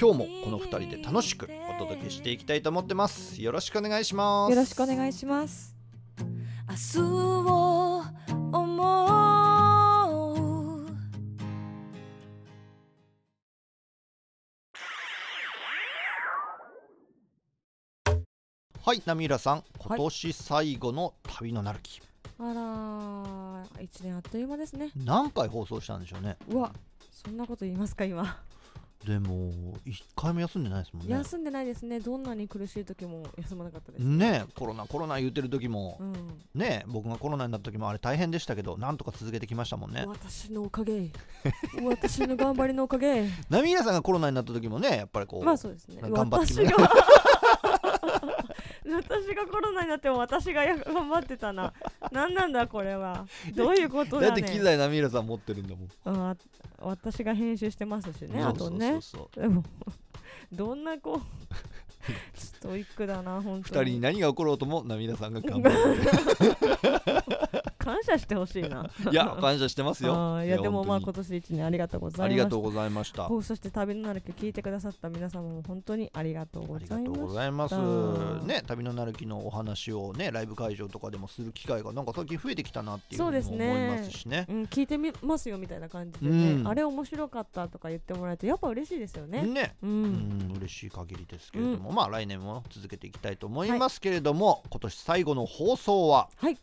今日もこの2人で楽しくお届けしていきたいと思ってますよろしくお願いしますよろしくお願いします。明日を思うはい波浦さん今年最後の旅のなる木、あらー、一年あっという間ですね。何回放送したんでしょうねうわ、そんなこと言いますか今。でも1回も休んでないですもんね休んでないですね。どんなに苦しい時も休まなかったです。ねえコロナコロナ言うてる時も、うん。ねえ僕がコロナになった時もあれ大変でしたけどなんとか続けてきましたもんね私のおかげ。私の頑張りのおかげ。波平さんがコロナになった時もねやっぱりこう、まあそうですね。頑張って私が私がコロナになっても私がや頑張ってたな。何なんだこれは。どういうことだね。だって機材波平さん持ってるんだもんうんあ私が編集してますしね。あとね。でも どんなこう ストイックだな本2当人に何が起ころうとも波平さんが頑張る感謝してほしいな。いや感謝してますよ。いやでもまあ本今年一年ありがとうございました。ありがとうございました。そして旅のなる木聞いてくださった皆様も本当にありがとうごありがとうございます。うんね旅のなる木のお話をねライブ会場とかでもする機会がなんか最近増えてきたなっていうふにそううですねも思いますしね。うん、聞いてみますよみたいな感じでね、うん。あれ面白かったとか言ってもらえてやっぱ嬉しいですよね。ね。う、うんん嬉しい限りですけれども、まあ来年も続けていきたいと思いますけれども、今年最後の放送は、はい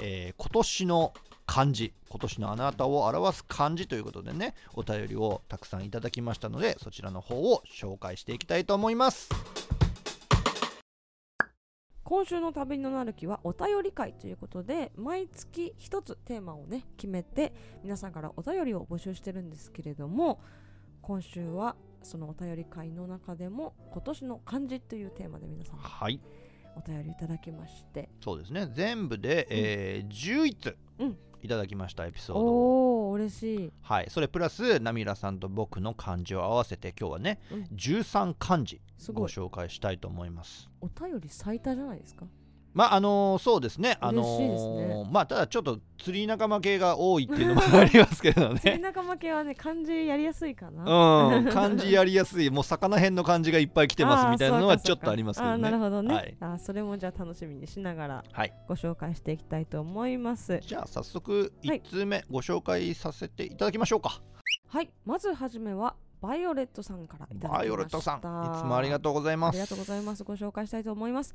えー今年の漢字今年のあなたを表す漢字ということでねお便りをたくさんいただきましたのでそちらの方を紹介していきたいと思います。今週の旅のなる木はお便り会ということで毎月一つテーマをね決めて皆さんからお便りを募集してるんですけれども今週はそのお便り会の中でも今年の漢字というテーマで皆さんはいお便りいただきまして。そうですね。全部で、えー11つうん。いただきましたエピソードを。おお嬉しい。はい。それプラスナミラさんと僕の漢字を合わせて今日はね、うん。13漢字ご紹介したいと思います。お便り最多じゃないですか？まああのーそうですね。あの嬉しいですね。ーまあただちょっと釣り仲間系が多いっていうのもありますけど 釣りね仲間系はね漢字やりやすい。かなうん漢字やりやすいもう魚辺の漢字がいっぱい来てますみたいなのはちょっとありますけど あなるほどね、はい。あーそれもじゃあ楽しみにしながらはい。ご紹介していきたいと思います。じゃあ早速はい1通目ご紹介させていただきましょうか、はい。まずはじめはバイオレットさんからいただきました。バイオレットさんいつもありがとうございます。ありがとうございます。ご紹介したいと思います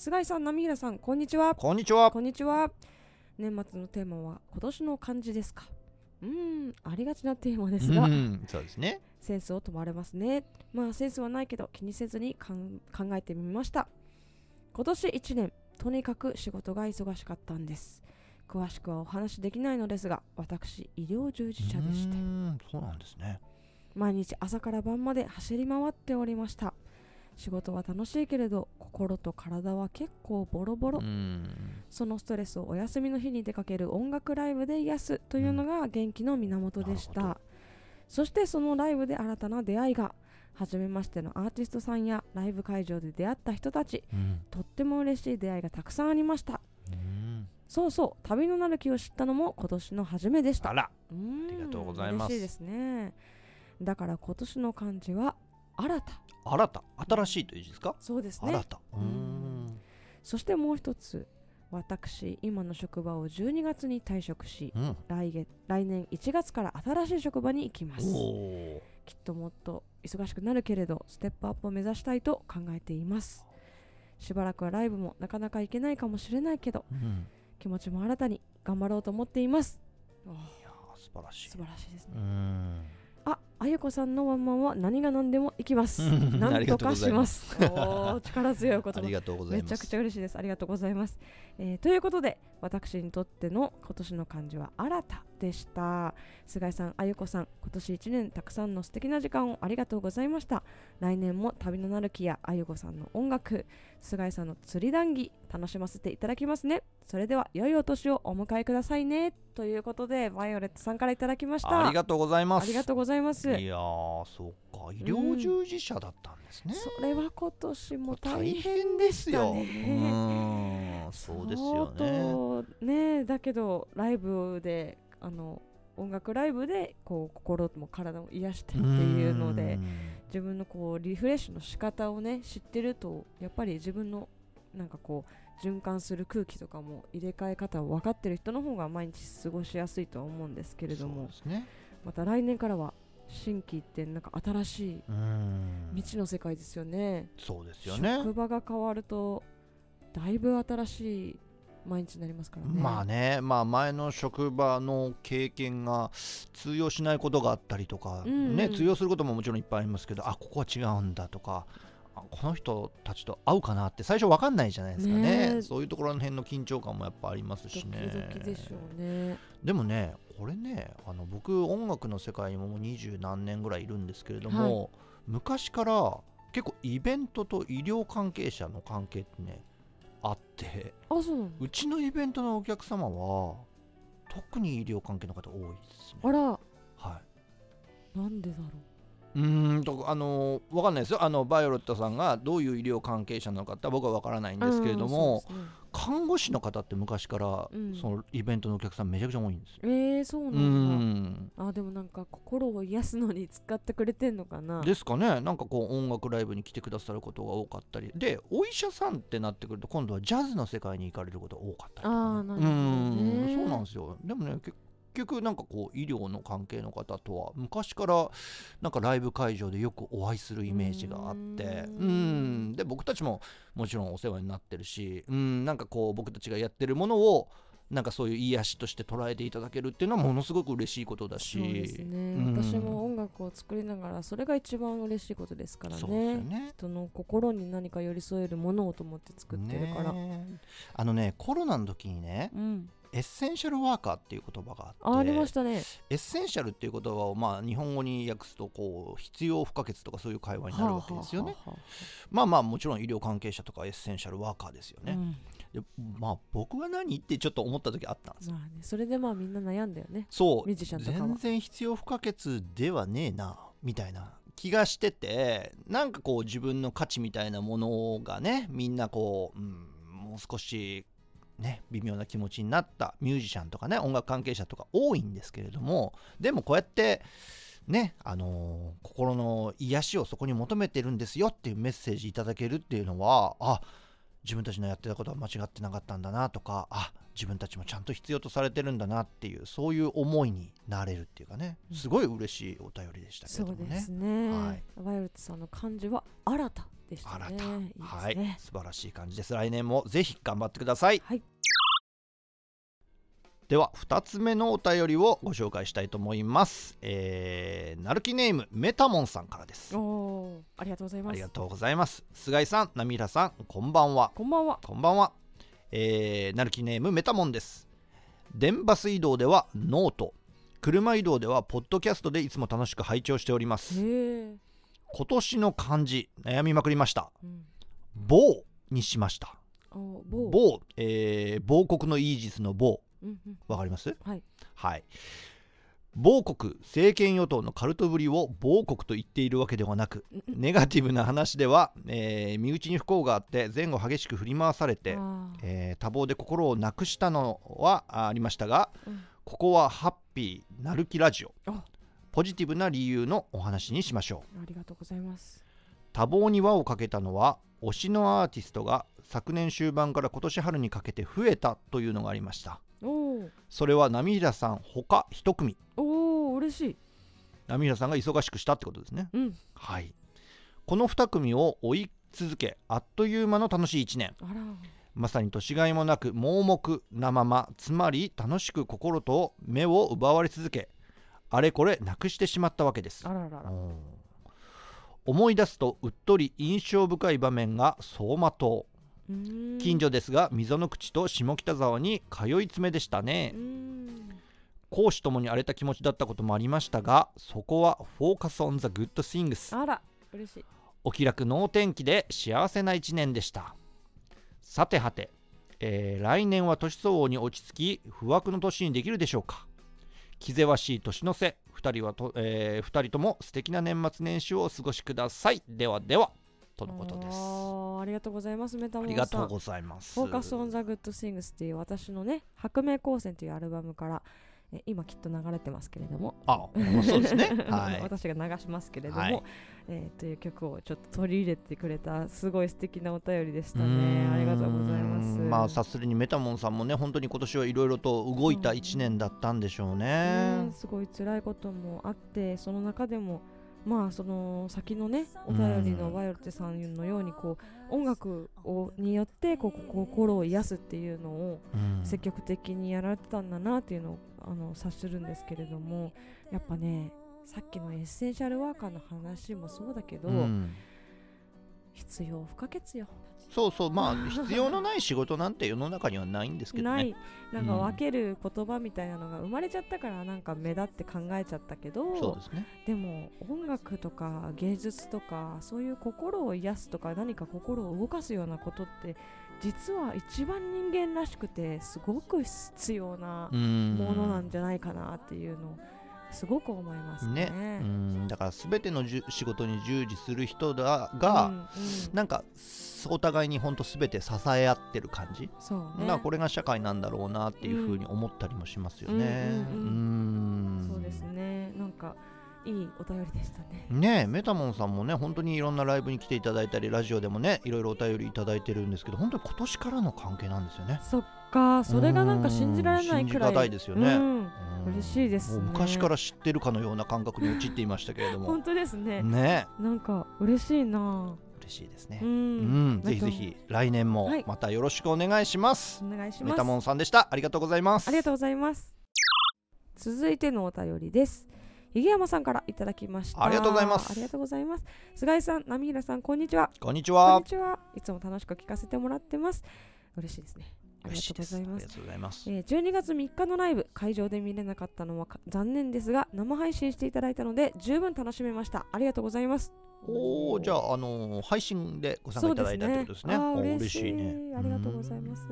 菅井さん波平さんこんにちは。こんにちは。こんにちは。年末のテーマは今年の漢字ですか？うーんありがちなテーマですが、うんそうですね。センスを問われますね。まあセンスはないけど気にせずに考えてみました。今年1年とにかく仕事が忙しかったんです。詳しくはお話しできないのですが私医療従事者でして。そうなんですね。毎日朝から晩まで走り回っておりました仕事は楽しいけれど心と体は結構ボロボロ、うん。そのストレスをお休みの日に出かける音楽ライブで癒すというのが元気の源でした、なるほそしてそのライブで新たな出会いが初めましてのアーティストさんやライブ会場で出会った人たち。うん。とっても嬉しい出会いがたくさんありました。うん。そうそう旅のなる木を知ったのも今年の初めでした。あら。ありがとうございます。嬉しいですね。だから今年の漢字は新た。新た。新しいという字ですか？そうですね。新た。うーん。そしてもう一つ私今の職場を12月に退職しうん。来月来年1月から新しい職場に行きます。きっともっと忙しくなるけれどステップアップを目指したいと考えています。しばらくはライブもなかなか行けないかもしれないけどー、うん、気持ちも新たに頑張ろうと思っています。あいやー素晴らしい。素晴らしいですね。うんああゆこさんのワンマンは何が何でも行きます。うん。なんとかしまます。す。おー力強い言葉。ありがとうございます。めちゃくちゃ嬉しいです。ありがとうございます、えーということで私にとっての今年の漢字は新たでした。菅井さんあゆこさん今年1年たくさんの素敵な時間をありがとうございました。来年も旅のなる木やあゆこさんの音楽菅井さんの釣り談義楽しませていただきますね。それでは良いお年をお迎えくださいね。ということでバイオレットさんからいただきました。ありがとうございます。ありがとうございます。いやーそうか。医療従事者だったんですね、それは今年も大大変変で。したね。そうですよね。ねだけどライブであの音楽ライブでこう心も体も癒してっていうのでん自分のこうリフレッシュの仕方をね知ってるとやっぱり自分のなんかこう循環する空気とかも入れ替え方を分かってる人の方が毎日過ごしやすいとは思うんですけれどもね。また来年からは新規ってなんか新しいうん未知の世界ですよね。そうですよね。職場が変わるとだいぶ新しい毎日になりますからね。まあね、まあ前の職場の経験が通用しないことがあったりとか、うんうんね通用することももちろんいっぱいありますけど、あここは違うんだとか。あこの人たちと会うかなって最初わかんないじゃないですかねねえそういうところの辺の緊張感もやっぱありますしねでしょうね。でもねこれねあの僕音楽の世界にももう二十何年ぐらいいるんですけれども、昔から結構イベントと医療関係者の関係ってねあって。あ、そうなの？うちのイベントのお客様は特に医療関係の方多いですね。あら、はい。なんでだろう？ーんとあのわかんないですよ。あのバイオレットさんがどういう医療関係者なのかって僕はわからないんう。ですけれども、うんそうですね看護師の方って昔から、うん。そのイベントのお客さんめちゃくちゃ多いんですよ。えー、そうなんだ。ん。あ、でもなんか心を癒すのに使ってくれてんのかな？ですかね。なんかこう音楽ライブに来てくださることが多かったり。でお医者さんってなってくると今度はジャズの世界に行かれることが多かったりとか、ね、あーなるほどね。うそうなんですよ。でもね結局なんかこう医療の関係の方とは昔からなんかライブ会場でよくお会いするイメージがあってうん。ん。で僕たちももちろんお世話になってるしうん。なんかこう僕たちがやってるものをなんかそういう癒しとして捉えていただけるっていうのはものすごく嬉しいことだしそうですね、うん。私も音楽を作りながらそれが一番嬉しいことですからね。ね。人の心に何か寄り添えるものをと思って作ってるから、ねえ。あのねコロナの時にねうんエッセンシャルワーカーっていう言葉があってあありましたね。エッセンシャルっていう言葉をまあ日本語に訳すとこう必要不可欠とかそういう会話になるわけですよね、はあはあはまあまあもちろん医療関係者とかエッセンシャルワーカーですよね、あうんでまあ僕は何ってちょっと思った時あったんですよ。まあねそれでまあみんな悩んだよね。そう。全然必要不可欠ではねえなみたいな気がしててなんかこう自分の価値みたいなものがねみんなこう、うん、もう少しね微妙な気持ちになったミュージシャンとかね音楽関係者とか多いんですけれどもでもこうやってねあのー心の癒しをそこに求めてるんですよっていうメッセージいただけるっていうのはあ自分たちのやってたことは間違ってなかったんだなとかあ自分たちもちゃんと必要とされてるんだなっていうそういう思いになれるっていうかねうん。すごい嬉しいお便りでしたけどもね。ですね、はい。バイオレットさんの漢字は新たでした新ねた、いいですはい。ね、素晴らしい感じです。来年もぜひ頑張ってください、はい。では2つ目のお便りをご紹介したいと思います。えー、なるきネームメタモンさんからです。おありがとうございます。ありがとうございます。菅井さん、ナミラさん、こんばんは。こんばんは。こんばんは。えー、なるきネームメタモンです。電バス移動ではノート、車移動ではポッドキャストでいつも楽しく拝聴しております。今年の漢字、悩みまくりました。うん、某にしました。お某某、えー、某国のイージスの某、うんうん。わかります？はい。はい。某国政権与党のカルトぶりを某国と言っているわけではなくネガティブな話では、えー身内に不幸があって前後激しく振り回されて、えー多忙で心をなくしたのはあありましたがうん。ここはハッピーなるきラジオ。あポジティブな理由のお話にしましょう。ありがとうございます。多忙に輪をかけたのは推しのアーティストが昨年終盤から今年春にかけて増えたというのがありました。それは波平さん他一組。おー嬉しい。波平さんが忙しくしたってことですね。うん。はい。この2組を追い続けあっという間の楽しい1年。あら。まさに年がいもなく盲目なままつまり楽しく心と目を奪われ続けあれこれなくしてしまったわけです。あららら。うん。思い出すとうっとり印象深い場面が走馬灯。近所ですが溝の口と下北沢に通い詰めでしたね。公私ともに荒れた気持ちだったこともありましたがそこはフォーカスオンザグッドシングス。あら嬉しい。お気楽能天気で幸せな一年でした。さてはて、えー来年は年相応に落ち着き不惑の年にできるでしょうか気ぜわしい年の瀬。2人はと、えー二人とも素敵な年末年始をお過ごしください。ではではとのことです。ありがとうございますメタモンさん。ありがとうございます。フォーカスオンザグッドシングスっていう私のね白明光線というアルバムからえ今きっと流れてますけれども。あそうですね。はい。私が流しますけれども、はい。えーという曲をちょっと取り入れてくれたすごい素敵なお便りでしたね。ありがとうございます。まあ察するにメタモンさんもね本当に今年はいろいろと動いた1年だったんでしょううねんすごい辛いこともあってその中でもまあその先のねお便りのうんバイオレットさんのようにこう音楽をによってこう心を癒すっていうのをうん。積極的にやられてたんだなっていうのをあの察するんですけれどもやっぱねさっきのエッセンシャルワーカーの話もそうだけど、うん。必要不可欠よそうそうまあ 必要のない仕事なんて世の中にはないんですけどね。ない。なんかうん。分ける言葉みたいなのが生まれちゃったからなんか目立って考えちゃったけどそうですね。でも音楽とか芸術とかそういう心を癒すとか何か心を動かすようなことって実は一番人間らしくてすごく必要なもものなんじゃないかなっていうのをすごく思いますね。ね。うん。だから全てのじゅ仕事に従事する人だうんが、うん。なんかお互いに本当全て支え合ってる感じ、そうね。まあこれが社会なんだろうなっていうふうに思ったりもしますよね。うんうんうですねなん。かいいお便りでしたね。ねえメタモンさんもね本当にいろんなライブに来ていただいたりラジオでもねいろいろお便りいただいてるんですけど本当に今年からの関係なんですよね。そっかそれがなんか信じられないくらい。うん信じがたいですよね。嬉しいですね。昔から知ってるかのような感覚に陥っていましたけれども。本当ですね。ね。なんか嬉しいな。嬉しいですね。う。うん。んぜひぜひ来年もはい。またよろしくお願いします。お願いします。メタモンさんでした。ありがとうございます。ありがとうございます。続いてのお便りですひげ山さんからいただきました。ありがとうございます。ありがとうございます菅井さん波平さんこんにちは。こんにちこんはに。ちは。いつも楽しく聞かせてもらってます。嬉しいですね。ありがとうございます。ます。えー12月3日のライブ会場で見れなかったのはか残念ですが生配信していただいたので十分楽しめました。ありがとうございます。おお、じゃあ、あのー配信でご参加いただいたってことですね。あーおー嬉しいね。ありがとうございます。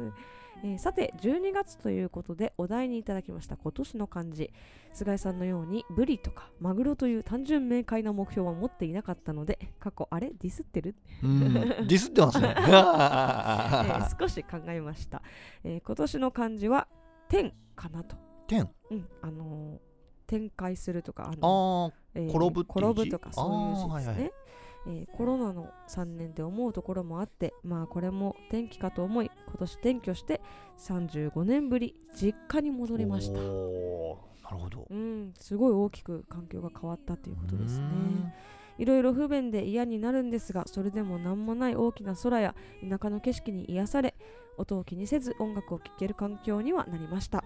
えーさて12月ということでお題にいただきました今年の漢字。菅井さんのようにブリとかマグロという単純明快な目標は持っていなかったので過去あれディスってる、うん、ディスってますね。えー少し考えました、えー今年の漢字は天かなと、天。うんあのー展開するとかあのあえー転ぶ転ぶとかそういう字ですね、あーはいはいえーコロナの3年で思うところもあってまあこれも転機かと思い今年転居して35年ぶり実家に戻あ。りましたなるほど。うんすごい大きく環境が変わったということですねうんいろいろ不便で嫌になるんですがそれでも何もない大きな空や田舎の景色に癒され音を気にせず音楽を聴ける環境にはなりました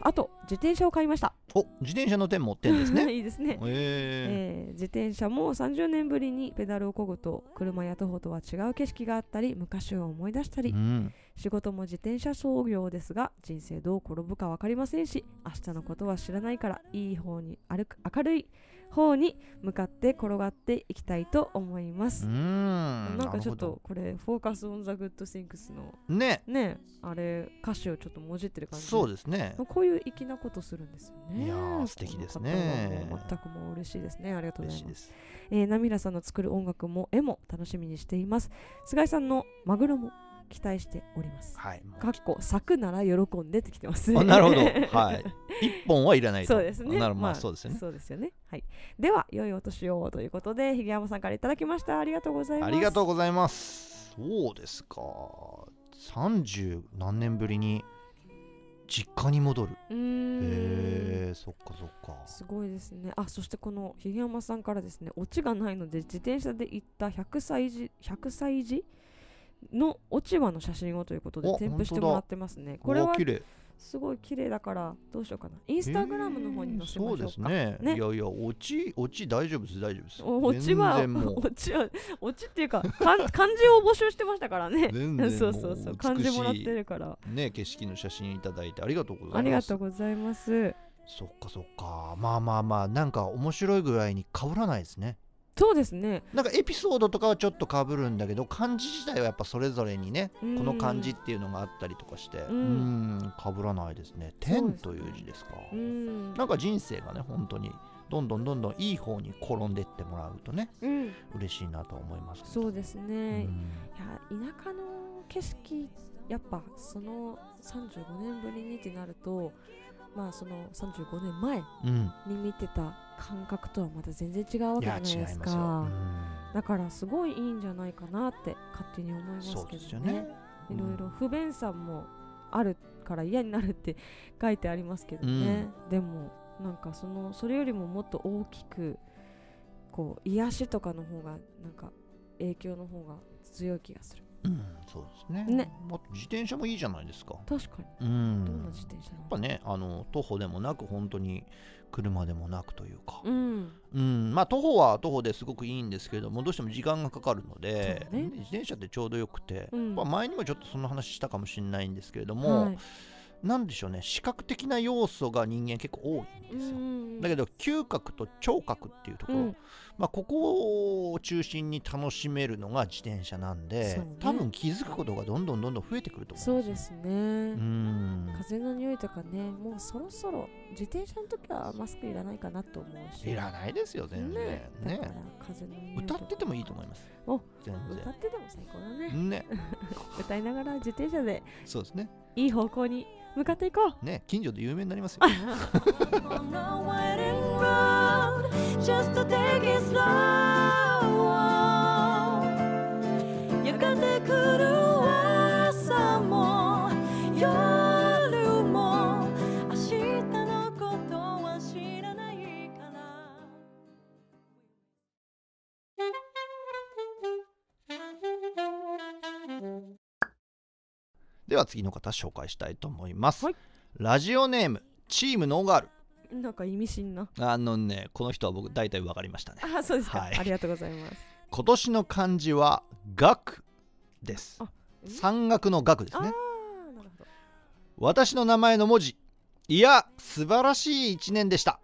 あと自転車を買いましたお、自転車の点持ってんですね。いいですねええー自転車も30年ぶりにペダルを漕ぐと車や徒歩とは違う景色があったり昔を思い出したり、ーうん。仕事も自転車操業ですが人生どう転ぶか分かりませんし明日のことは知らないからいい方に歩く明るい方に向かって転がっていきたいと思いますう、ん。なんかちょっとこれ「フォーカス・オン・ザ・グッド・シンクス」の。ね。ねあれ歌詞をちょっともじってる感じそうですね。こういう粋なことするんですよねいやー素敵ですね全くもう嬉しいですねありがとうございます嬉しいです。えー、ナミラさんの作る音楽も絵も楽しみにしています菅井さんのマグロも期待しておりますはい。かっこ咲くなら喜んでってきてますあなるほど。はい。一本はいらないと。そうですねなるほど。まあ、まあそうですよね。そうですよねはいでは良いお年をということでひげ山さんからいただきましたありがとうございますありがとうございます。そうですか30何年ぶりに実家に戻るへえそっかそっかすごいですねあそしてこのひげ山さんからですねオチがないので自転車で行った100歳児100歳児の落ち葉の写真をということでお添付してもらってますね。これはすごい綺麗だからどうしようかな。インスタグラムの方に載せましょうか、そうですね。ね。いやいや落ち落ち大丈夫です大丈夫です。お落ちは落ちは落ちっていうかかん 漢字を募集してましたからね。そうそうそう漢字もらってるから。ね景色の写真いただいてありがとうございます。ありがとうございます。そっかそっか。まあまあまあなんか面白いぐらいに被らないですねそうですね。なんかエピソードとかはちょっと被るんだけど漢字自体はやっぱそれぞれにねうん。この漢字っていうのがあったりとかしてううんん被らないですね。天という字ですか。うん。なんか人生がね本当にどんどんどんどんいい方に転んでってもらうとねうん。嬉しいなと思いますそうですうね、いんや田舎の景色やっぱその35年ぶりにってなるとまあその35年前うん。に見てた感覚とはまた全然違うわけじゃないですか。うん。だからすごいいいんじゃないかなって勝手に思いますけどね。いろいろ不便さもあるから嫌になるって書いてありますけどね、でもなんかそのそれよりももっと大きくこう癒しとかの方がなんか影響の方が強い気がするうん。そうですね。ね。もっと自転車もいいじゃないですか。確かに。うん。どんな自転車やっぱねあの徒歩でもなく本当に車でもなくというか、うん。うん、まあ徒歩は徒歩ですごくいいんですけれどもどうしても時間がかかるので、ね。自転車ってちょうどよくて、うん。まあ前にもちょっとその話したかもしれないんですけれども、はい。なんでしょうね。視覚的な要素が人間結構多いんですよ、うん。だけど嗅覚と聴覚っていうところ、うんまあ、ここを中心に楽しめるのが自転車なんで、そうね。多分気づくことがどんどんどんどん増えてくると思そううんですよ。ですね、うん。風の匂いとかねもうそろそろ自転車の時はマスクいらないかなと思うし。いらないですよ全然。ね。ね。だから風の匂いとか。歌っててもいいと思います。お全歌ってても最高だね。然ね。歌いながら自転車でそうですね。いい方向に向かっていこう。ね。近所で有名になりますよ。just to take it では次の方紹介したいと思います、はい。ラジオネームチームノーガールなんか意味深な。あのねこの人は僕大体分かりましたね。あそうですか、はい。ありがとうございます。今年の漢字は学です。山岳の学ですああねなるほど。私の名前の文字いや素晴らしい一年でした。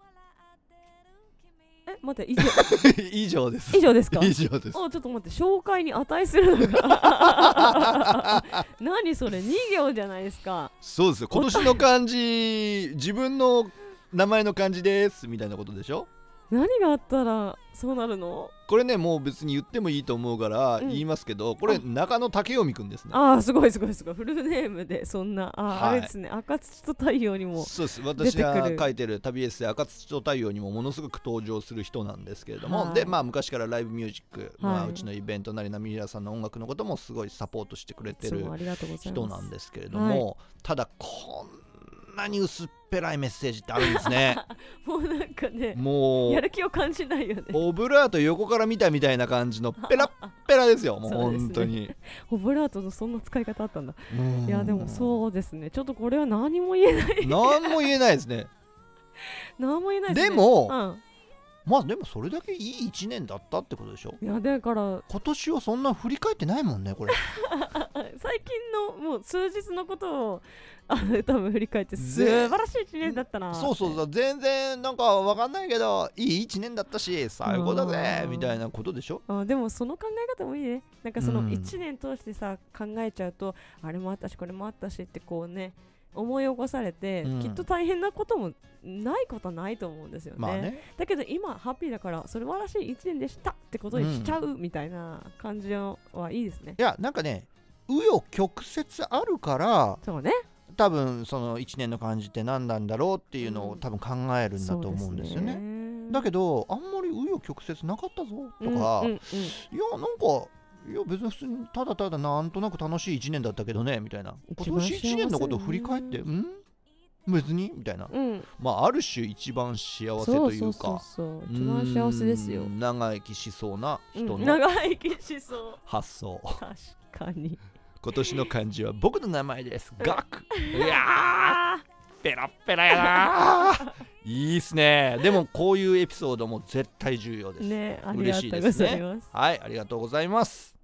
え待って以上。以上です。以上ですか？以上です。おちょっと待って紹介に値するのが。何それ2行じゃないですか。そうです。よ今年の漢字自分の名前の漢字ですみたいなことでしょ？何があったらそうなるの？これねもう別に言ってもいいと思うからうん。言いますけど、これあ。中野武臣くんですね。ああすごいすごいすごい。フルネームでそんなあ、はい。あれですね。赤土と太陽にもそうです。出私が書いてる旅エッセイ赤土と太陽にもものすごく登場する人なんですけれども、はい。でまあ昔からライブミュージック、まあ、はい。うちのイベントなりなみらさんの音楽のこともすごいサポートしてくれてる人なんですけれども、ただこんなに薄っぺらいメッセージってあるんですね。もうなんかねもうやる気を感じないよね。オブラート横から見たみたいな感じのペラッペラですよ。もう本当に。オブラートのそんな使い方あったんだ。う。んいやでもそうですね。ちょっとこれは何も言えない。何も言えないですね。何も言えないですね。でもうんまあでもそれだけいい1年だったってことでしょ？いやだから今年はそんな振り返ってないもんねこれ。最近のもう数日のことをあの多分振り返ってぜ素晴らしい一年だったなそうそうそう全然なんかわかんないけどいい1年だったし最高だぜうん。みたいなことでしょ？あでもその考え方もいいね。なんかそのうん。1年通してさ、考えちゃうとあれもあったしこれもあったしってこうね思い起こされて、うん。きっと大変なこともないことはないと思うんですよね,、まあね。だけど今ハッピーだから素晴らしい1年でしたってことにしちゃうみたいな感じはいいですね、いやなんかね紆余曲折あるからそうね。多分その1年の感じって何なんだろうっていうのうん。を多分考えるんだと思うんですよね。ね。だけどあんまり紆余曲折なかったぞとか、うんうんうん。いやなんかいや別に普通にただただなんとなく楽しい1年だったけどねみたいな。一今年番幸せ1年のことを振り返ってだん？別に？みたいな。うん。まあある種一番幸せといそううそうかそう。一番幸せですよ。長生きしそうな人のうん。長生きしそう。発想、確かに。今年の漢字は僕の名前です。ガク。いやペラッペラやな。ーいいっすね。でもこういうエピソードも絶対重要です、ね嬉しいですね。はいありがとうございます。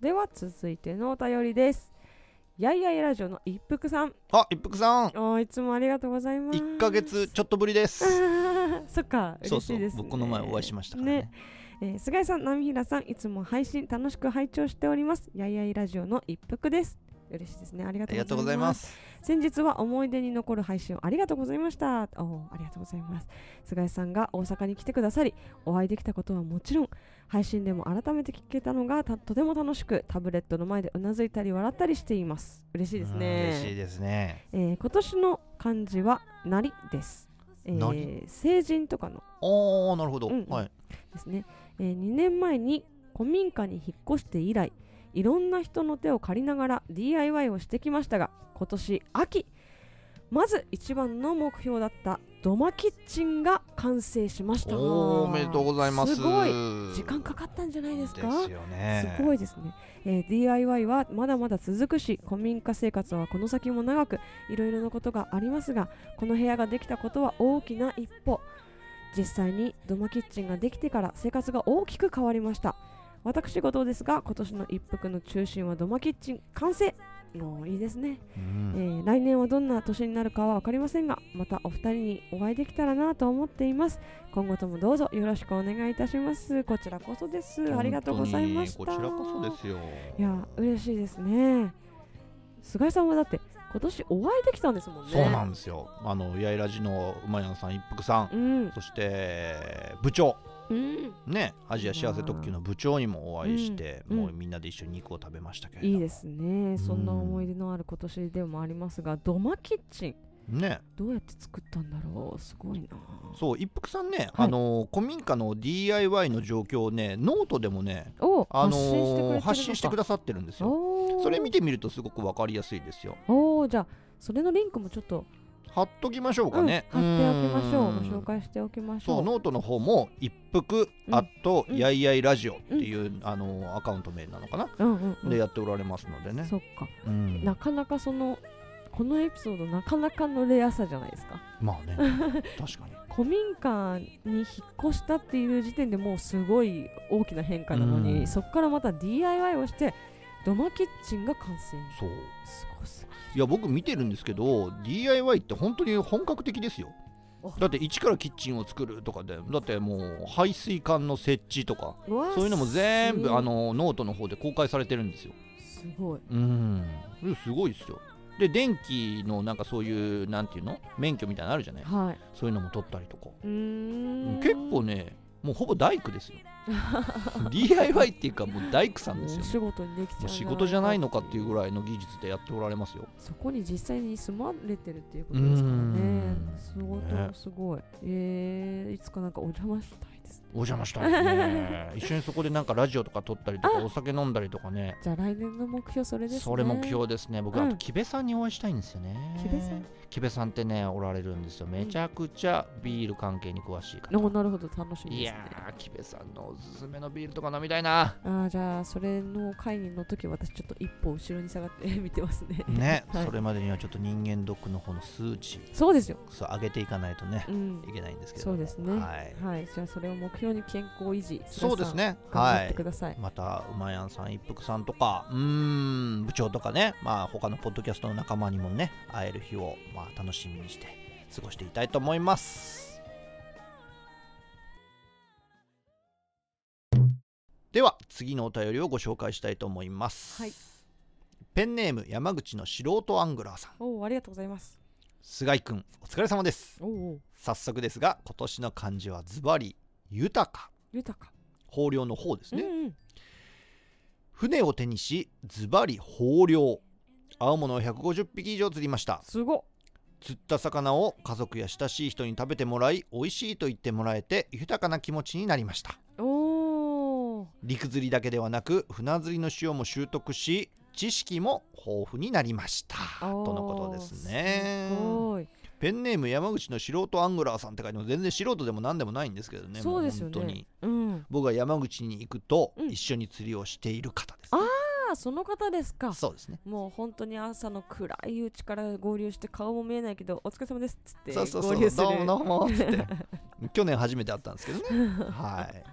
では続いてのお便りです。やいやいラジオの一服さん。あ一服さん。おーいつもありがとうございます。1ヶ月ちょっとぶりです。そっか嬉しいですね。僕この前お会いしましたからね。えー菅井さん、波平さん、いつも配信楽しく拝聴しております。やいやいラジオの一服です。嬉しいですね。ありがあとうございま。ますす先日は思い出に残る配信をありがとうございました。ありがとうございます。菅井さんが大阪に来てくださり、お会いできたことはもちろん、配信でも改めて聞けたのがたとても楽しく、タブレットの前でうなずいたり笑ったりしています。嬉しいですうんね。嬉しいですねえー今年の漢字は、なりです。えー成人とかのおーなるほど、うんうんはいですね、えー2年前に古民家に引っ越して以来いろんな人の手を借りながら DIY をしてきましたが今年秋まず一番の目標だった土間キッチンが完成しました。おめでとうございます。すごい。時間かかったんじゃないですか？ですよね。すごいですね、えー DIY はまだまだ続くし古民家生活はこの先も長くいろいろなことがありますがこの部屋ができたことは大きな一歩。実際に土間キッチンができてから生活が大きく変わりました私事ですが今年の一服の中心は土間キッチン完成。もういいですね、うん。えー来年はどんな年になるかは分かりませんがまたお二人にお会いできたらなと思っています。今後ともどうぞよろしくお願いいたします。こちらこそです。ありがとうございました。こちらこそですよ。いや嬉しいですね。菅井さんはだって今年お会いできたんですもんね。そうなんですよ。あの八重ラジの馬屋さん一服さん、うん。そして部長。うんねアジア幸せ特急の部長にもお会いして、うん。もうみんなで一緒に肉を食べましたけれどいいですね。そんな思い出のある今年でもありますが土間キッチン。ね。どうやって作ったんだろう？すごいな。そう一服さんね、はい。あの古民家の DIY の状況をねノートでもねおあの発信してくださってるんですよ。それ見てみるとすごくわかりやすいですよ。おーじゃあそれのリンクもちょっと、貼っときましょうかね、うん、貼っておきましょう。うん。ご紹介しておきましょそううノートの方も一服うん。アットうん。やいやいラジオっていう、あのアカウント名なのかな、うんうん、うん、でやっておられますのでね。そっか。うん。なかなかそのこのエピソードなかなかのレアさじゃないですか。まあね。確かに。古民家に引っ越したっていう時点でもうすごい大きな変化なのに、うん。そこからまた DIY をして土間キッチンが完成。そう。すごすいや僕見てるんですけど DIY って本当に本格的ですよ。あ。だって一からキッチンを作るとかでだってもう排水管の設置とかそういうのも全部すあのノートの方で公開されてるんですよ。すごい。うん。すごいですよ。で電気のなんかそういうなんていうの？免許みたいなのあるじゃない？はい。そういうのも取ったりとか。うーん。結構ねもうほぼ大工ですよ。DIY っていうかもう大工さんですよお仕事にできちゃう仕事じゃないのかっていうぐらいの技術でやっておられますよ。そこに実際に住まれてるっていうことですからね。うん。すごいね。えー、いつかなんかお邪魔したいです。ねお邪魔したいですね。一緒にそこでなんかラジオとか撮ったりとかお酒飲んだりとかね。じゃあ来年の目標それですね。それ目標ですね。僕うん。あと木部さんにお会いしたいんですよね。木部さん？木部さんってねおられるんですよ。めちゃくちゃビール関係に詳しい方。おなるほど。楽しみいやですね。ー木部さんのおすすめのビールとか飲みたいな。あーじゃあそれの会議の時私ちょっと一歩後ろに下がって 見てますね。ね、はい。それまでにはちょっと人間ドックの方の数値そうですよ。そう上げていかないとねうん。いけないんですけど。そうですね。はい。はい。じゃあそれを目標に健康維持そうですね。はい。ください、また馬やんさん一服さんとかうーん部長とかね。まあ他のポッドキャストの仲間にもね会える日をまあ楽しみにして過ごしていきたいと思います。では次のお便りをご紹介したいと思います、はい。ペンネーム山口の素人アングラーさん。おおありがとうございます。菅井くんお疲れ様です。おお早速ですが今年の漢字はズバリ豊か。豊か。豊漁の方ですね、うんうん。船を手にしズバリ豊漁。青物を150匹以上釣りました。すごっ釣った魚を家族や親しい人に食べてもらい美味しいと言ってもらえて豊かな気持ちになりました。陸釣りだけではなく船釣りの塩も習得し知識も豊富になりました。とのことですね。ペンネーム山口の素人アングラーさんって書いても全然素人でも何でもないんですけどねそうですよね。もう本当に。うん。僕が山口に行くとうん。一緒に釣りをしている方です、ああその方ですか。そうですね。もう本当に朝の暗いうちから合流して顔も見えないけどお疲れ様ですっつってそうそうそう。合流する。どうもどうもっつって。去年初めて会ったんですけどね。はい。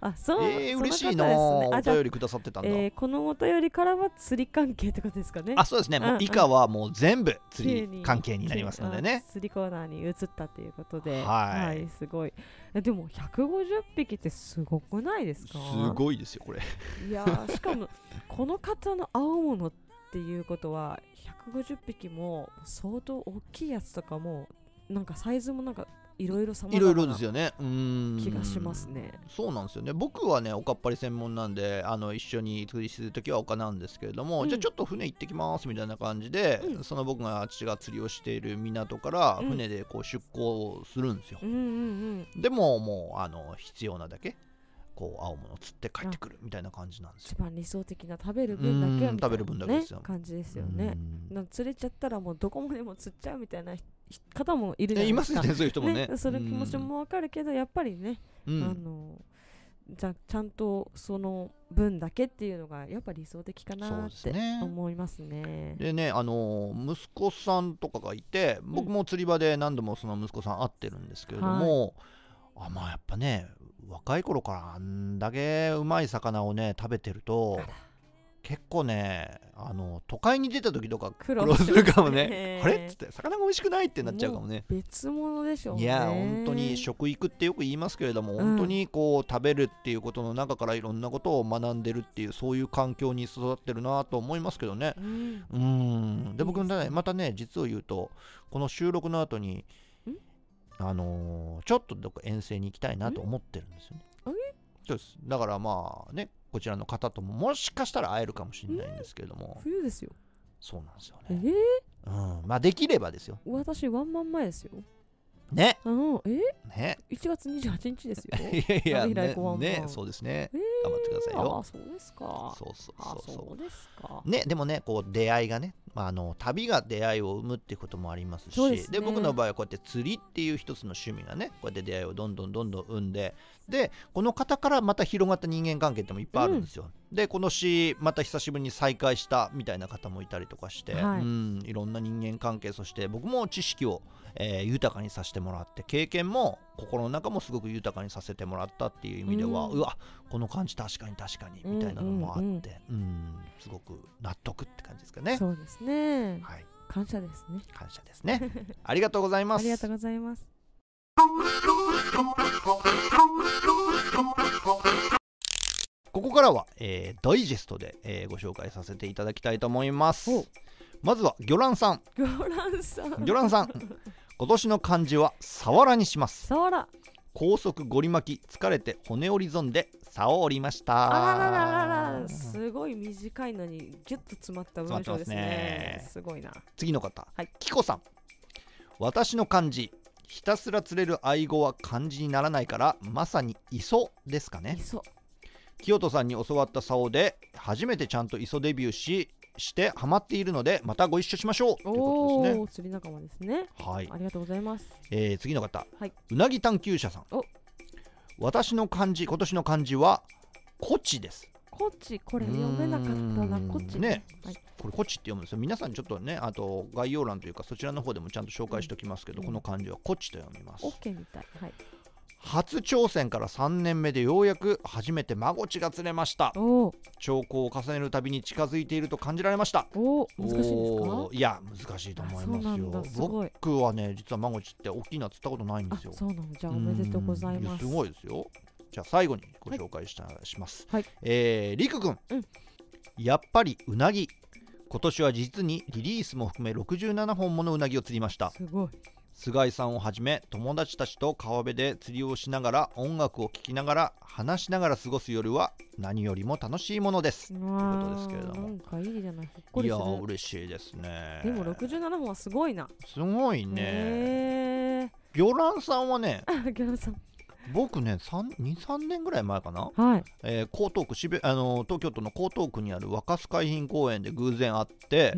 あそう、えー、嬉しいなねお便りくださってたんだ、えーこのお便りからは釣り関係ってことですかね。あそうですね。もう以下はもう全部釣り関係になりますのでね。あ釣りコーナーに移ったっていうことで。はい。すごい。えでも150匹ってすごくないですすかごいですよこれ。いやーしかもこの方の青物っていうことは150匹も相当大きいやつとかもなんかサイズもなんかいろいろ様いろいろ々なですよね。気がしますね。そうなんですよね。僕はねおかっぱり専門なんであの一緒に釣りするときは丘なんですけれども、うん。じゃあちょっと船行ってきますみたいな感じで、うん。その僕が父が釣りをしている港からうん。船でこう出港するんですよ、うんうんうん。でももうあの必要なだけこう青物釣って帰ってくるみたいな感じなんですよ。一番理想的な食べる分だけみたいな、ね、うん食べる分だけですよ感じですよね。釣れちゃったらもうどこまでも釣っちゃうみたいなひ方もいるじゃないでか。ますね そういう人もね。その気持ちもわかるけどやっぱりね、うん。あのじゃちゃんとその分だけっていうのがやっぱ理想的かなって思いますね。でねあのー息子さんとかがいて僕も釣り場で何度もその息子さん会ってるんですけれども、あまあやっぱね若い頃からあんだけうまい魚をね食べてると結構ねあの都会に出た時とか苦苦労労するかもね。ねあれっつって魚が美味しくないってなっちゃうかもね。別物でしょうね。いや本当に食育ってよく言いますけれども、ん。本当にこう食べるっていうことの中からいろんなことを学んでるっていうそういう環境に育ってるなと思いますけどね。うん。で僕ねねまたね実を言うとこの収録の後にんあのーちょっとどっか遠征に行きたいなと思ってるんですよね。あそうです。だからまあねこちらの方とももしかしたら会えるかもしれないんですけれども。冬ですよ。そうなんですよえねー、うん。まあできればですよ。私ワンマン前ですよ。ね。うん、え？ね。1月28日ですよ。いやいやねそうですね。えー。頑張ってくださいよ。あ、そうですか。そうそうあそう。そうですか。ね、でもねこう出会いがね、まあ、あの旅が出会いを生むっていうこともありますしで僕の場合はこうやって釣りっていう一つの趣味がねこうやって出会いをどんどんどんどん生んででこの方からまた広がった人間関係ってもいっぱいあるんですよ、でこの詩また久しぶりに再会したみたいな方もいたりとかして、はいうんいろんな人間関係そして僕も知識を、えー豊かにさせてもらって経験も心の中もすごく豊かにさせてもらったっていう意味では、ううんわこの感じ確かに確かにみたいなのもあって、ううんんすごく納得って感じですかね。そうですね。はい、感謝ですね。感謝ですね。ありがとうございます。ありがとうございます。ここからは、えーダイジェストで、えーご紹介させていただきたいと思いますお。まずは魚卵さん。ギョランさん。魚卵さん。今年の漢字はさわらにします。さわら。高速ゴリ巻き疲れて骨折り損で竿を折りました。あららららら。すごい短いのにギュッと詰まった文章です詰まってますねね。すごいな。次の方、はいキコさん私の漢字ひたすら釣れる愛語は漢字にならないからまさに磯ですかね。磯。清人さんに教わった竿で初めてちゃんと磯デビューししてハマっているのでまたご一緒しましょう。というおことですね。お、釣り仲間ですね。はい、ありがとうございます。えー次の方、はい。うなぎ探求者さん。お。私の漢字今年の漢字はコチですこっちこれ読めなかったな。こっち。ね。はい。これコチって読むんですよ。皆さんにちょっとねあと概要欄というかそちらの方でもちゃんと紹介しておきますけど、うん。この漢字はコチと読みます。オッケーみたい。はい。初挑戦から3年目でようやく初めてマゴチが釣れました。兆候を重ねるたびに近づいていると感じられました。おお、難しいんですか？いや難しいと思いますよ。だ。すごい。僕はね実はマゴチって大きいのは釣ったことないんですよ。あそうなの。じゃあおめでとうございます。すごいですよじゃあ最後にご紹介した、します、はい。えー、りくくん、うん。やっぱりうなぎ。今年は実にリリースも含め67本ものうなぎを釣りました。すごい。菅井さんをはじめ友達たちと川辺で釣りをしながら音楽を聴きながら話しながら過ごす夜は何よりも楽しいものです。うことですけれども。いいじゃない。いや嬉しいですね。でも67本はすごいな。すごいね。魚卵さんはねあギャラさん僕ね23年ぐらい前かな、はい。えー江東区渋あの東京都の江東区にある若洲海浜公園で偶然会って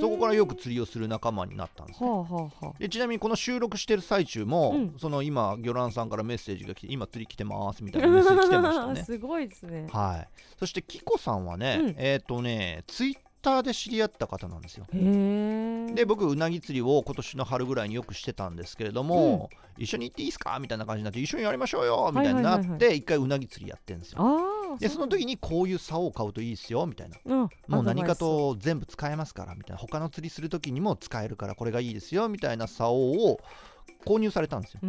そこからよく釣りをする仲間になったんですね。はあはあはでちなみにこの収録してる最中も、うん。その今魚卵さんからメッセージが来て今釣り来てますみたいなメッセージ来てましたあね。すごいですね。はい。そしてキコさんはね、うん。えっ、とねツイッターで知り合った方なんですよ。で僕うなぎ釣りを今年の春ぐらいによくしてたんですけれども、一緒に行っていいですかみたいな感じになって一緒にやりましょうよみたいになって、一回うなぎ釣りやってるんですよ。でその時にこういう竿を買うといいですよみたいな。うんもう何かと全部使えますからみたいな。他の釣りする時にも使えるからこれがいいですよみたいな竿を購入されたんですよ。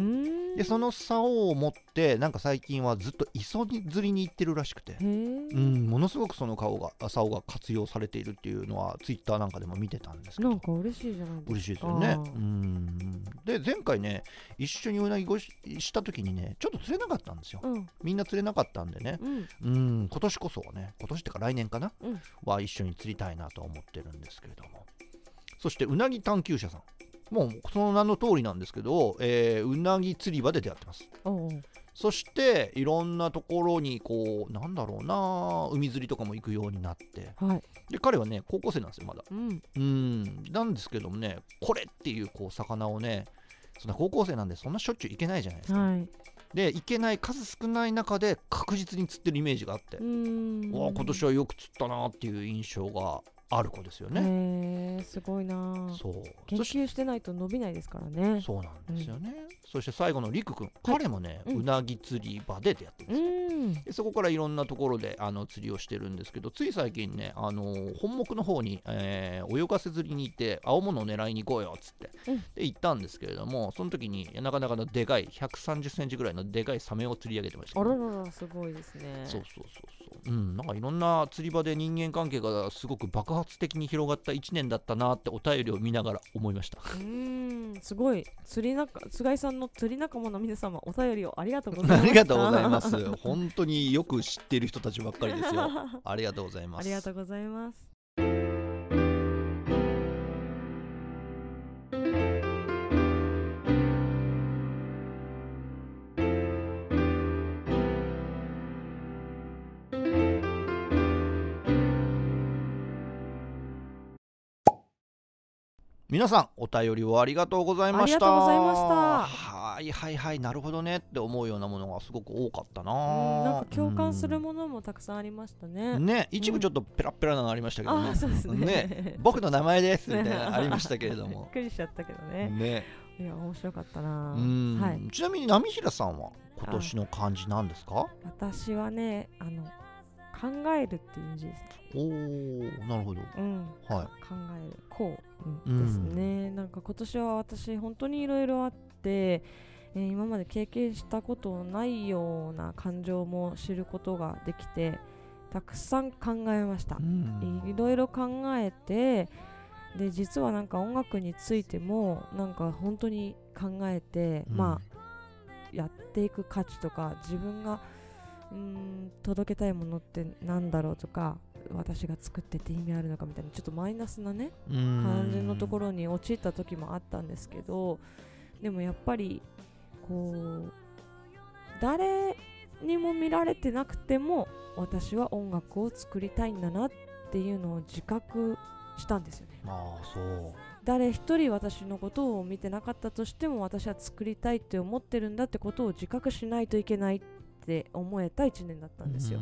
でその竿を持ってなんか最近はずっと磯釣りに行ってるらしくて。うんものすごくその顔が竿が活用されているっていうのはツイッターなんかでも見てたんですけど。なんか嬉しいじゃないですか。嬉しいですよね。うん。で前回ね一緒にうなぎごしした時にねちょっと釣れなかったんですよ。うん。みんな釣れなかったんでね。うん。うん今年こそはね今年ってか来年かな、うん。は一緒に釣りたいなと思ってるんですけれども。そしてうなぎ探求者さんもうその名の通りなんですけど、えーうなぎ釣り場で出会ってます。そしていろんなところにこうなんだろうな海釣りとかも行くようになって。はい。で彼はね高校生なんですよまだ。うん。うん。なんですけどもねこれっていうこう魚をねそんな高校生なんでそんなしょっちゅう行けないじゃないですか、はい。で行けない数少ない中で確実に釣ってるイメージがあって。わあ今年はよく釣ったなっていう印象がある子ですよね、すごいな。そう。研究してないと伸びないですからね。そうなんですよね、そして最後のりくくん彼もね、うん。うなぎ釣り場で出会ってるんうですよ、ん。でそこからいろんなところであの釣りをしてるんですけどつい最近ね、あのー本木の方に、えー泳がせ釣りに行って青物を狙いに行こうよっつって、うん。で行ったんですけれどもその時になかなかのでかい1 3 0センチぐらいのでかいサメを釣り上げてました。あけどらららすごいですね。そうそうそうそう。うんなんかいろんな釣り場で人間関係がすごく爆発的に広がった1年だったなってお便りを見ながら思いました。うーん。すごい。釣り仲菅井さんの釣り仲間の皆様お便りをありがとうございます ありがとうございます。本当によく知ってる人たちばっかりですよ。ありがとうございます。ありがとうございます皆さんお便りをありがとうございました。ありがとうございました。はいはいはいなるほどねって思うようなものがすごく多かったな。うんなんか共感するものもたくさんありましたね。ね一部ちょっとペラッペラなのありましたけどね。うですね。ね僕の名前ですみたいなのありましたけれど びっもくりしちゃったけどね。ね。いや面白かったな。うん、はい。ちなみに波平さんは今年の漢字なんですか？私はねあの考えるっていう字ですね。おーなるほど。うん。は考えるこう、うんですね。なんか今年は私本当にいろいろあって、えー今まで経験したことないような感情も知ることができてたくさん考えました。い、うん。いろいろ考えてで実はなんか音楽についてもなんか本当に考えて、うん。まあやっていく価値とか自分がうーん届けたいものってなんだろうとか私が作ってて意味あるのかみたいなちょっとマイナスなね感じのところに陥った時もあったんですけどでもやっぱりこう誰にも見られてなくても私は音楽を作りたいんだなっていうのを自覚したんですよね。ああそう。誰一人私のことを見てなかったとしても私は作りたいって思ってるんだってことを自覚しないといけないって思えた1年だったんですよ。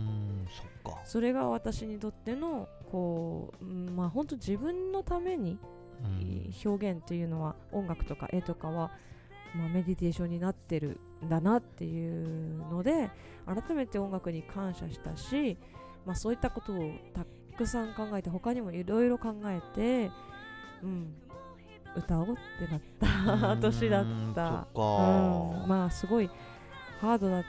そっか。それが私にとってのこう、うんまあ本当自分のためにうん。表現っていうのは音楽とか絵とかは、まあ、メディテーションになってるんだなっていうので改めて音楽に感謝したし、まあ、そういったことをたくさん考えて他にもいろいろ考えて、うん、歌おうってなった 年だった。うーんまあすごいハードだ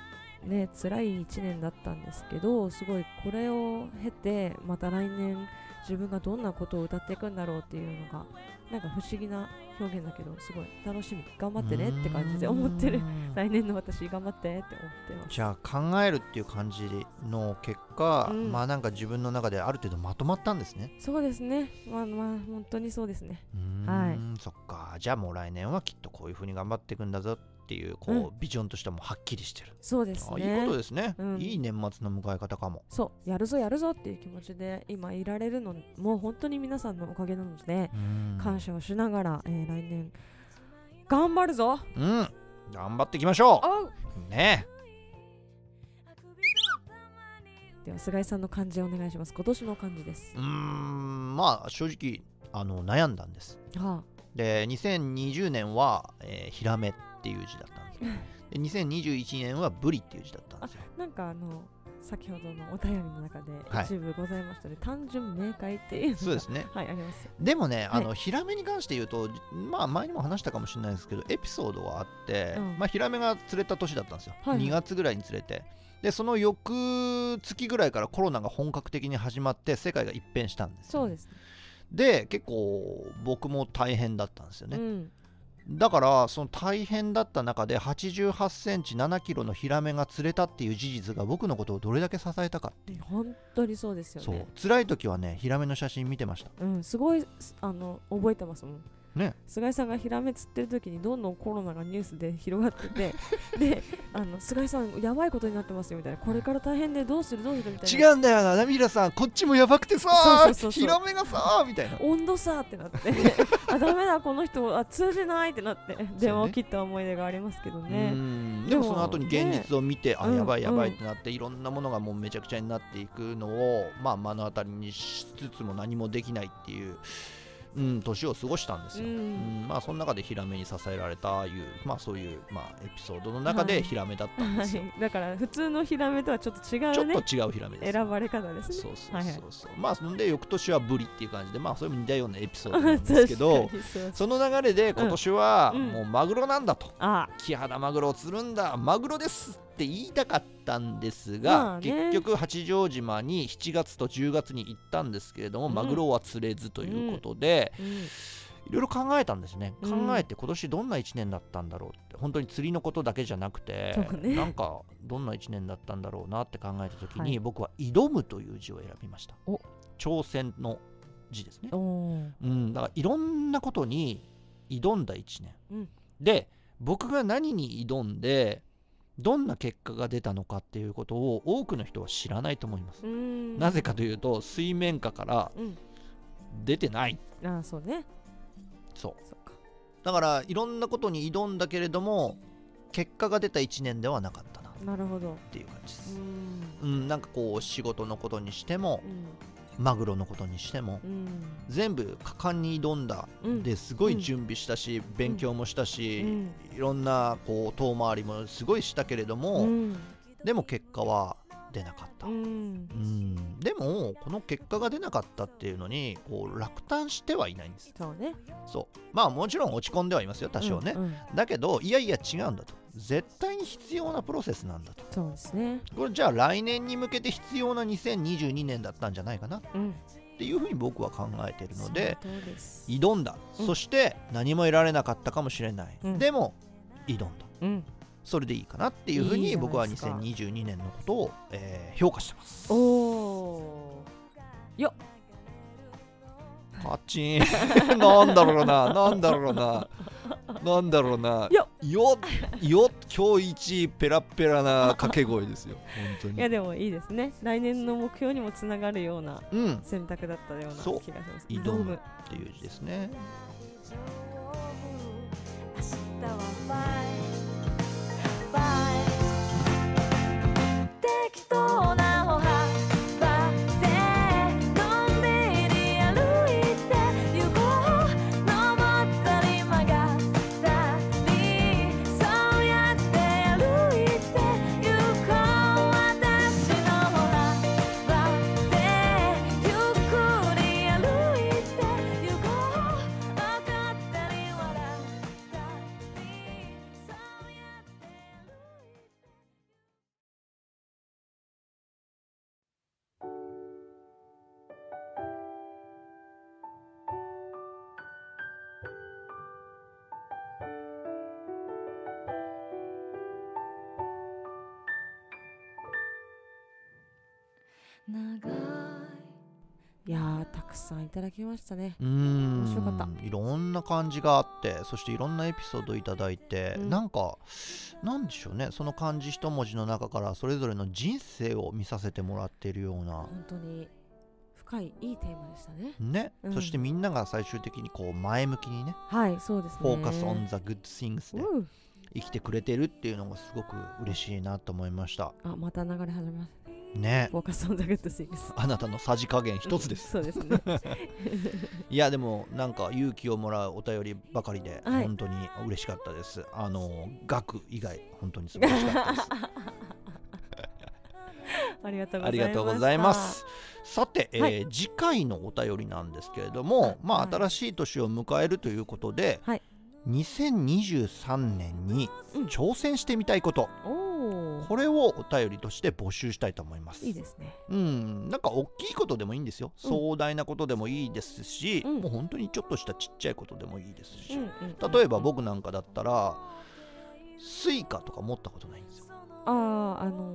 ね辛い1年だったんですけどすごいこれを経てまた来年自分がどんなことを歌っていくんだろうっていうのがなんか不思議な表現だけどすごい楽しみ。頑張ってねって感じで思ってる。来年の私頑張ってって思ってます。じゃあ考えるっていう感じの結果、うん。まあなんか自分の中である程度まとまったんですね。そうですね。まあまあ本当にそうですね。はい。そっか。じゃあもう来年はきっとこういう風に頑張っていくんだぞってっていうこう、うん。ビジョンとしてもはっきりしてる、そうですあねいいことですね、うん。いい年末の迎え方かも。そうやるぞやるぞっていう気持ちで今いられるのもう本当に皆さんのおかげなので、うん。感謝をしながら、えー来年頑張るぞ。うん。頑張っていきましょおう。うね。では菅井さんの漢字お願いします。今年の漢字です。うーん。まあ正直あの悩んだんです。はで2020年は、えーヒラメっていう字だったんですよ。で2021年はブリっていう字だったんですよ。あなんかあの先ほどのお便りの中ではい。一部ございましたね、単純明快っていうそうですね。はいあります。よでもね、はい。あのヒラメに関して言うと、まあ前にも話したかもしれないですけど、エピソードがあって、うん。まあヒラメが釣れた年だったんですよ。はいはい。2月ぐらいに釣れて。で、その翌月ぐらいからコロナが本格的に始まって、世界が一変したんですよそうですね。で、結構僕も大変だったんですよね。うんだから、その大変だった中で、88センチ7キロのヒラメが釣れたっていう事実が僕のことをどれだけ支えたかっていう。本当にそうですよそうね辛い時はね、ヒラメの写真見てました。うんすごいすあの覚えてますもんね。菅井さんがヒラメ釣ってる時にどんどんコロナがニュースで広がってて であの菅井さんやばいことになってますよみたいな。これから大変でどうするどうするみたいな。違うんだよな、ナミラさん、こっちもやばくてさそうそうそうそう。ヒラメがさみたいな。温度差ってなって。あダメだこの人あ通じないってなって。電話を切った思い出がありますけどうねん。でもその後に現実を見て、あうんやばいやばいってなって、いろんなものがもうめちゃくちゃになっていくのを、まあ、目の当たりにしつつも何もできないっていう、うん、年を過ごしたんですよ。ううんんまあ、その中でヒラメに支えられたいう、まあ、そういう、まあ、エピソードの中はい。でヒラメだったんですよ。はい。だから普通のヒラメとはちょっと違ちょうねっと違うヒラメです。選ばれ方ですね。そうそうはいはい。そうそう。まあ、そんで翌年はブリっていう感じで、まあ、それも似たようなエピソードなんですけど その流れで今年はうん。もうマグロなんだと。あ。キハダマグロを釣るんだ。マグロですって言いたかったんですが、まあね。結局八丈島に7月と10月に行ったんですけれども、うん。マグロは釣れずということで、うん。いろいろ考えたんですね、うん。考えて今年どんな1年だったんだろうって本当に釣りのことだけじゃなくて、ね。なんかどんな1年だったんだろうなって考えた時に、はい。僕は「挑む」という字を選びました。お。挑戦の字ですね。うん、だからいろんなことに挑んだ1年、うん。で僕が何に挑んでどんな結果が出たのかっていうことを多くの人は知らないと思います、うん。なぜかというと水面下からうん。出てない。ああそうね。そう。だからいろんなことに挑んだけれども結果が出た1年ではなかったな。っなるほど。ていう感じでうす、ん。うん、なんかこう仕事のことにしてもマグロのことにしてもうん。全部果敢に挑んだうんですごい準備したし、勉強もしたし、うん。いろんなこう遠回りもすごいしたけれども、うん。でも結果は出なかった、ううんん。でもこの結果が出なかったっていうのにこう落胆してはいないんです。そうね。そう。まあもちろん落ち込んではいますよ多少ね、うんうん。だけどいやいや違うんだと絶対に必要なプロセスなんだと。そうですね。これじゃあ来年に向けて必要な2022年だったんじゃないかな？っうん。ていうふうに僕は考えているので挑んだ、うん。そして何も得られなかったかもしれない、うん。でも挑んだ。うん。それでいいかなっていうふうに僕はですか。2022年のことを、えー評価してます。おおよカチン。なんだろうな。なんだろうな。なんだろうな。よよよ今日一ペラペラな掛け声ですよ。本当に。いやでもいいですね。来年の目標にもつながるようなうん。っ選択だったような気がします。挑む。ていう字ですね。明日はたくさんいただきましたね。うーん。面白かった。いろんな漢字があってそしていろんなエピソードいただいて、うん。なんかなんでしょうね。その漢字一文字の中からそれぞれの人生を見させてもらっているような。本当に深いいいテーマでしたね。ね、うん。そしてみんなが最終的にこう前向きにねはいそうですね。 Focus on the Good Things でうん。生きてくれてるっていうのがすごく嬉しいなと思いました。あまた流れ始めますね。フォーカスオンザグッドシングス。あなたのさじ加減一つです、そうですね。いやでもなんか勇気をもらうお便りばかりではい。本当に嬉しかったです、あの額以外本当に素晴らしかったです。ありがとうございますありがとうございます。さて、えーはい。次回のお便りなんですけれども、はい。まあはい新しい年を迎えるということで、はい。2023年にうん。挑戦してみたいこと、おおこれをお便りとして募集したいと思います。いいですね。うん、なんか大きいことでもいいんですよ、うん。壮大なことでもいいですし、うん。もう本当にちょっとしたちっちゃいことでもいいですし、例えば僕なんかだったらスイカとか持ったことないんですよ。あああの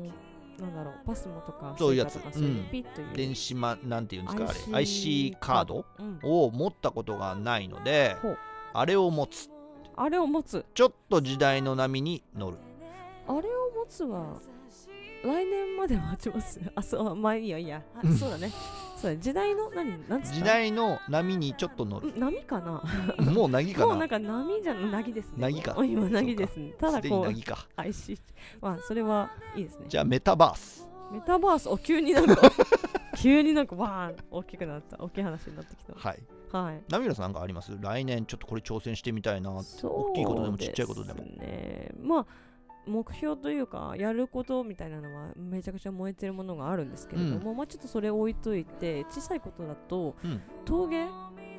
なんだろうパスモとかそういうやつ。うん。電子マなんていうんですかあれ IC カードうん。を持ったことがないのでほう。あれを持つ。あれを持つ。ちょっと時代の波に乗る。あれつは来年まで待ちます。あそうまあいいよいいや。そうだね。そうだ時代の何なんつった？時代の波にちょっと乗る。ん波かな？もうなぎかな？もうなんか波じゃなぎですね。なぎか今なぎですね。ただこうなぎか。IC まあそれはいいですね。じゃあメタバース。メタバースお急になんか 急になんかバーン大きくなった大きい話になってきはい。たはい。ナミラさんなんかあります？来年ちょっとこれ挑戦してみたいな。大きいことでもちっちゃいことでも。ねまあ目標というかやることみたいなのはめちゃくちゃ燃えてるものがあるんですけれども、まあちょっとそれ置いといて小さいことだと、うん。陶芸、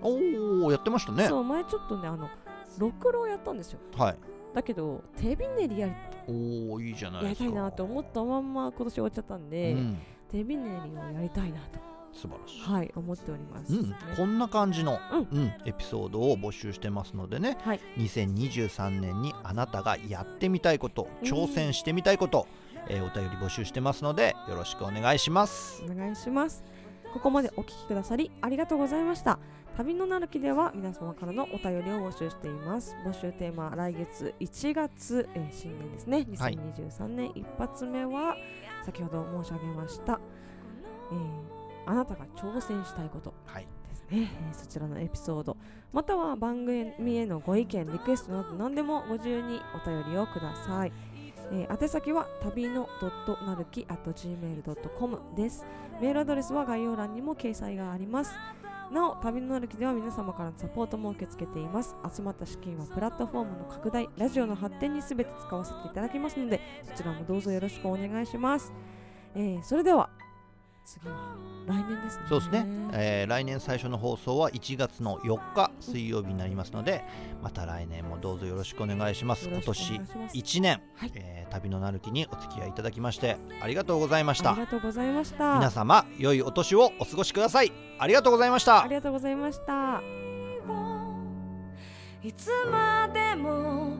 おおやってましたね。そう前ちょっとねあのろくろをやったんですよ。はい。だけど手びねりやりおおいいじゃないやりたいなと思ったまんま今年終わっちゃったんで、うん、手びねりをやりたいなと素晴らしい、はい思っております、うんね、こんな感じの、ううんエピソードを募集してますのでね、はい。2023年にあなたがやってみたいこと挑戦してみたいこと、えーお便り募集してますのでよろしくお願いします。お願いします。ここまでお聞きくださりありがとうございました。旅のなるきでは皆様からのお便りを募集しています。募集テーマ来月1月、えー新年ですね。はい。2023年一発目は先ほど申し上げました、えーあなたが挑戦したいこと。はい。ですね、えーそちらのエピソード。または番組へのご意見リクエストなど何でもご自由にお便りをください、えー宛先は旅のなるき .gmail.com です。メールアドレスは概要欄にも掲載があります。なお旅のなるきでは皆様からのサポートも受け付けています。集まった資金はプラットフォームの拡大ラジオの発展に全て使わせていただきますのでそちらもどうぞよろしくお願いします、えーそれでは次は来年ですね。そうですね、えー来年最初の放送は1月の4日水曜日になりますのでまた来年もどうぞよろしくお願いします。今年いします。1年、はい。えー旅のなるきにお付き合いいただきましてありがとうございました。ありがとうございました。皆様良いお年をお過ごしください。ありがとうございました。ありがとうございました。いつまでも